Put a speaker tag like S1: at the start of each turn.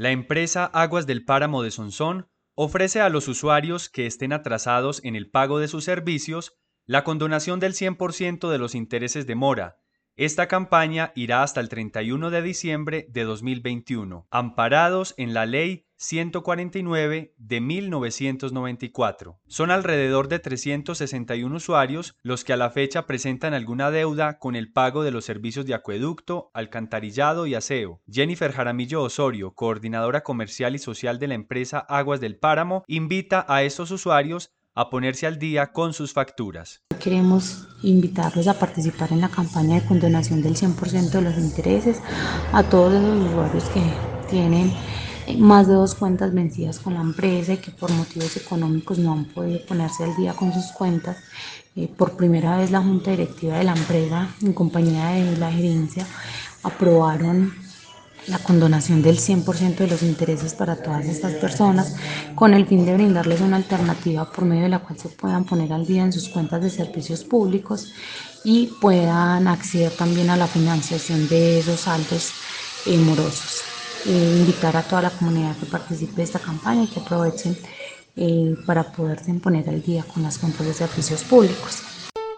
S1: La empresa Aguas del Páramo de Sonsón ofrece a los usuarios que estén atrasados en el pago de sus servicios la condonación del 100% de los intereses de mora. Esta campaña irá hasta el 31 de diciembre de 2021, amparados en la Ley 149 de 1994. Son alrededor de 361 usuarios los que a la fecha presentan alguna deuda con el pago de los servicios de acueducto, alcantarillado y aseo. Jennifer Jaramillo Osorio, coordinadora comercial y social de la empresa Aguas del Páramo, invita a estos usuarios a ponerse al día con sus facturas.
S2: Queremos invitarlos a participar en la campaña de condonación del 100% de los intereses a todos los usuarios que tienen más de dos cuentas vencidas con la empresa y que por motivos económicos no han podido ponerse al día con sus cuentas. Eh, por primera vez la junta directiva de la empresa, en compañía de la gerencia, aprobaron la condonación del 100% de los intereses para todas estas personas con el fin de brindarles una alternativa por medio de la cual se puedan poner al día en sus cuentas de servicios públicos y puedan acceder también a la financiación de esos saldos eh, morosos. Eh, invitar a toda la comunidad que participe de esta campaña y que aprovechen eh, para poderse poner al día con las cuentas de servicios públicos.